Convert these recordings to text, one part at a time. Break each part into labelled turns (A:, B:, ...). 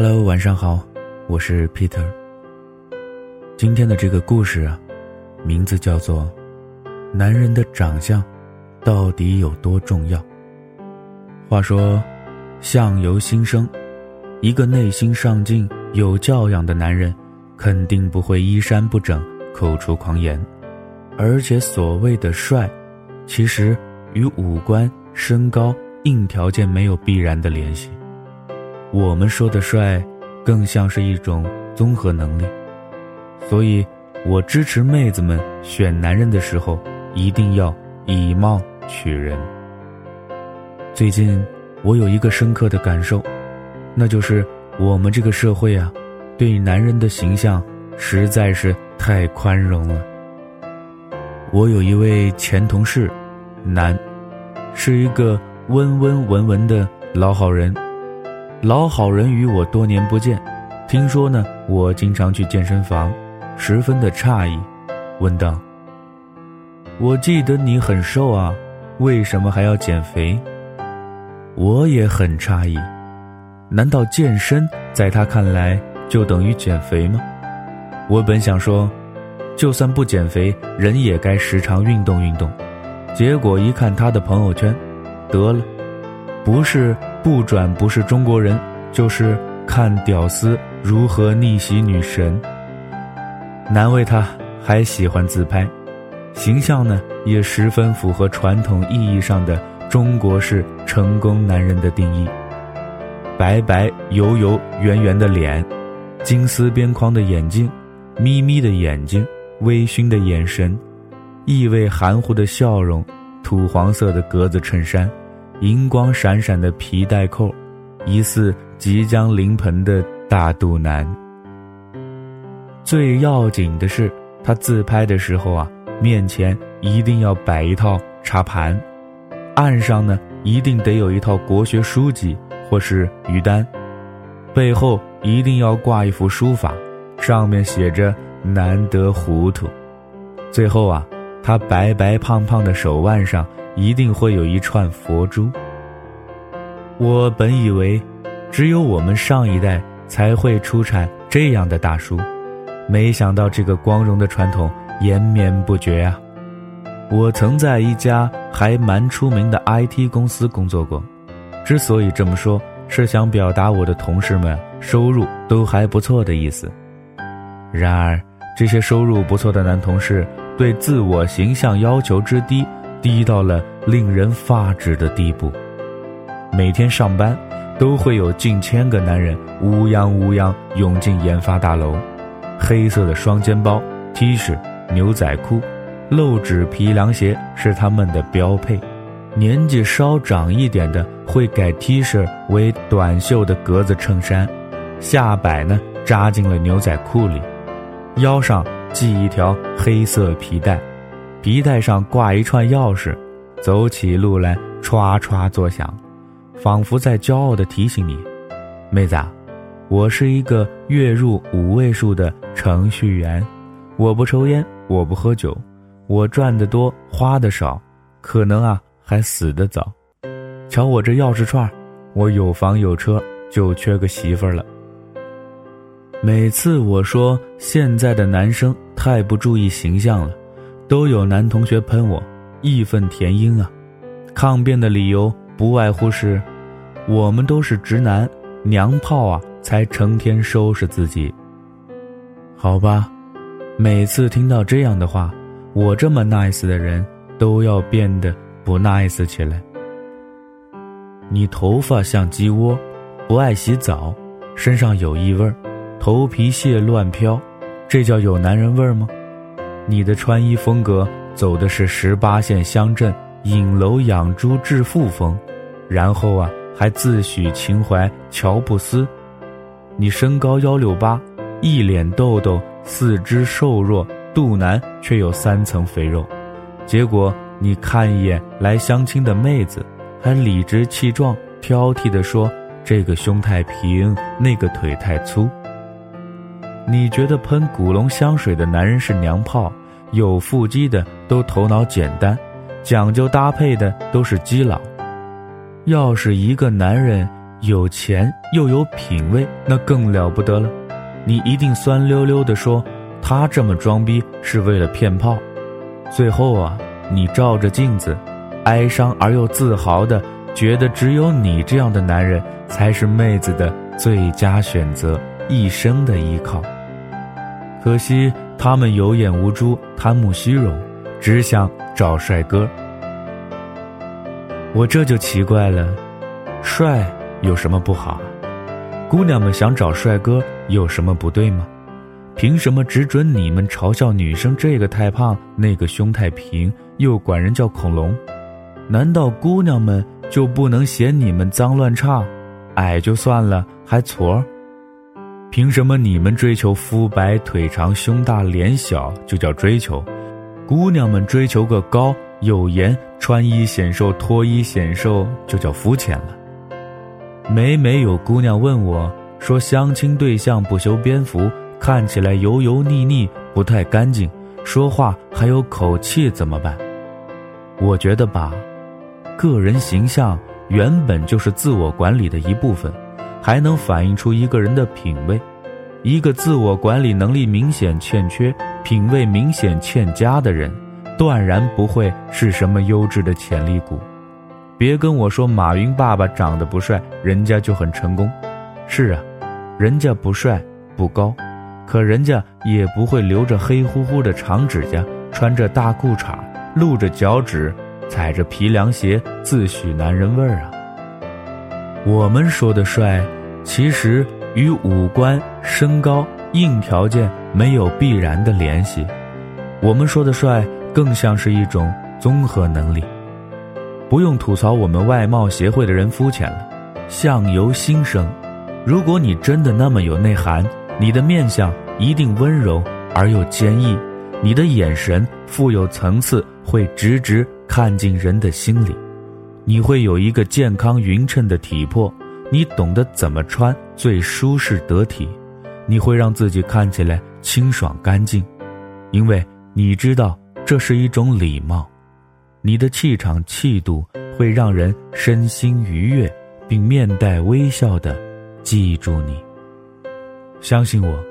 A: Hello，晚上好，我是 Peter。今天的这个故事啊，名字叫做《男人的长相到底有多重要》。话说，相由心生，一个内心上进、有教养的男人，肯定不会衣衫不整、口出狂言。而且，所谓的帅，其实与五官、身高、硬条件没有必然的联系。我们说的帅，更像是一种综合能力。所以，我支持妹子们选男人的时候，一定要以貌取人。最近，我有一个深刻的感受，那就是我们这个社会啊，对男人的形象实在是太宽容了。我有一位前同事，男，是一个温温文文的老好人。老好人与我多年不见，听说呢，我经常去健身房，十分的诧异，问道：“我记得你很瘦啊，为什么还要减肥？”我也很诧异，难道健身在他看来就等于减肥吗？我本想说。就算不减肥，人也该时常运动运动。结果一看他的朋友圈，得了，不是不转不是中国人，就是看屌丝如何逆袭女神。难为他还喜欢自拍，形象呢也十分符合传统意义上的中国式成功男人的定义：白白油油圆圆的脸，金丝边框的眼镜，眯眯的眼睛。微醺的眼神，意味含糊的笑容，土黄色的格子衬衫，银光闪闪的皮带扣，疑似即将临盆的大肚腩。最要紧的是，他自拍的时候啊，面前一定要摆一套茶盘，岸上呢一定得有一套国学书籍或是鱼单，背后一定要挂一幅书法，上面写着。难得糊涂，最后啊，他白白胖胖的手腕上一定会有一串佛珠。我本以为，只有我们上一代才会出产这样的大叔，没想到这个光荣的传统延绵不绝啊！我曾在一家还蛮出名的 IT 公司工作过，之所以这么说，是想表达我的同事们收入都还不错的意思。然而。这些收入不错的男同事对自我形象要求之低，低到了令人发指的地步。每天上班，都会有近千个男人乌泱乌泱涌进研发大楼，黑色的双肩包、T 恤、牛仔裤、露趾皮凉鞋是他们的标配。年纪稍长一点的会改 T 恤为短袖的格子衬衫，下摆呢扎进了牛仔裤里。腰上系一条黑色皮带，皮带上挂一串钥匙，走起路来歘歘作响，仿佛在骄傲地提醒你：“妹子啊，我是一个月入五位数的程序员，我不抽烟，我不喝酒，我赚得多，花的少，可能啊还死得早。瞧我这钥匙串，我有房有车，就缺个媳妇儿了。”每次我说现在的男生太不注意形象了，都有男同学喷我，义愤填膺啊！抗辩的理由不外乎是，我们都是直男，娘炮啊，才成天收拾自己。好吧，每次听到这样的话，我这么 nice 的人都要变得不 nice 起来。你头发像鸡窝，不爱洗澡，身上有异味。头皮屑乱飘，这叫有男人味儿吗？你的穿衣风格走的是十八线乡镇影楼养猪致富风，然后啊还自诩情怀乔布斯。你身高幺六八，一脸痘痘，四肢瘦弱，肚腩却有三层肥肉。结果你看一眼来相亲的妹子，还理直气壮、挑剔地说：“这个胸太平，那个腿太粗。”你觉得喷古龙香水的男人是娘炮，有腹肌的都头脑简单，讲究搭配的都是基佬。要是一个男人有钱又有品位，那更了不得了。你一定酸溜溜的说，他这么装逼是为了骗炮。最后啊，你照着镜子，哀伤而又自豪的觉得，只有你这样的男人才是妹子的最佳选择，一生的依靠。可惜他们有眼无珠，贪慕虚荣，只想找帅哥。我这就奇怪了，帅有什么不好？姑娘们想找帅哥有什么不对吗？凭什么只准你们嘲笑女生这个太胖，那个胸太平，又管人叫恐龙？难道姑娘们就不能嫌你们脏乱差？矮就算了，还矬？凭什么你们追求肤白腿长胸大脸小就叫追求？姑娘们追求个高有颜穿衣显瘦脱衣显瘦就叫肤浅了？每每有姑娘问我，说相亲对象不修边幅。看起来油油腻腻，不太干净，说话还有口气，怎么办？我觉得吧，个人形象原本就是自我管理的一部分，还能反映出一个人的品味。一个自我管理能力明显欠缺、品味明显欠佳的人，断然不会是什么优质的潜力股。别跟我说马云爸爸长得不帅，人家就很成功。是啊，人家不帅不高。可人家也不会留着黑乎乎的长指甲，穿着大裤衩，露着脚趾，踩着皮凉鞋，自诩男人味儿啊。我们说的帅，其实与五官、身高、硬条件没有必然的联系。我们说的帅，更像是一种综合能力。不用吐槽我们外貌协会的人肤浅了，相由心生。如果你真的那么有内涵。你的面相一定温柔而又坚毅，你的眼神富有层次，会直直看进人的心里。你会有一个健康匀称的体魄，你懂得怎么穿最舒适得体，你会让自己看起来清爽干净，因为你知道这是一种礼貌。你的气场气度会让人身心愉悦，并面带微笑的记住你。相信我，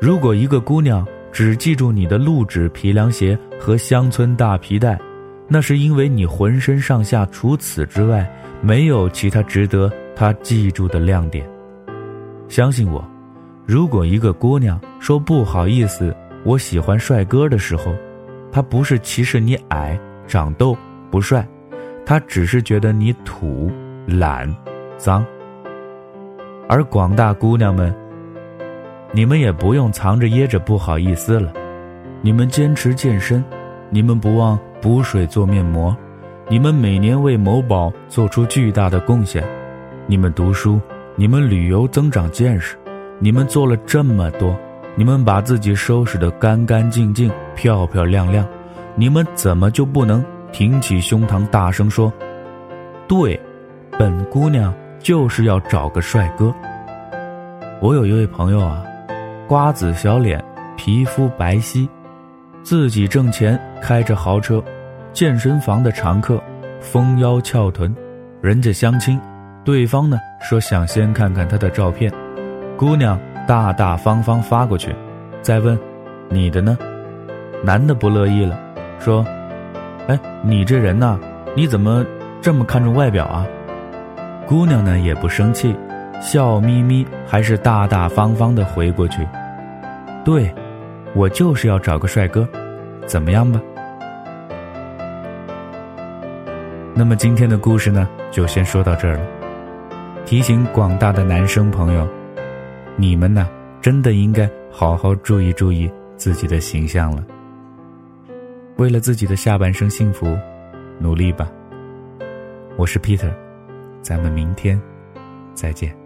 A: 如果一个姑娘只记住你的露趾皮凉鞋和乡村大皮带，那是因为你浑身上下除此之外没有其他值得他记住的亮点。相信我，如果一个姑娘说不好意思，我喜欢帅哥的时候，她不是歧视你矮、长痘、不帅，她只是觉得你土、懒、脏。而广大姑娘们。你们也不用藏着掖着不好意思了，你们坚持健身，你们不忘补水做面膜，你们每年为某宝做出巨大的贡献，你们读书，你们旅游增长见识，你们做了这么多，你们把自己收拾得干干净净、漂漂亮亮，你们怎么就不能挺起胸膛大声说：“对，本姑娘就是要找个帅哥。”我有一位朋友啊。瓜子小脸，皮肤白皙，自己挣钱，开着豪车，健身房的常客，丰腰翘臀，人家相亲，对方呢说想先看看他的照片，姑娘大大方方发过去，再问，你的呢？男的不乐意了，说，哎，你这人呐，你怎么这么看重外表啊？姑娘呢也不生气。笑眯眯，还是大大方方的回过去。对，我就是要找个帅哥，怎么样吧？那么今天的故事呢，就先说到这儿了。提醒广大的男生朋友，你们呢，真的应该好好注意注意自己的形象了。为了自己的下半生幸福，努力吧。我是 Peter，咱们明天再见。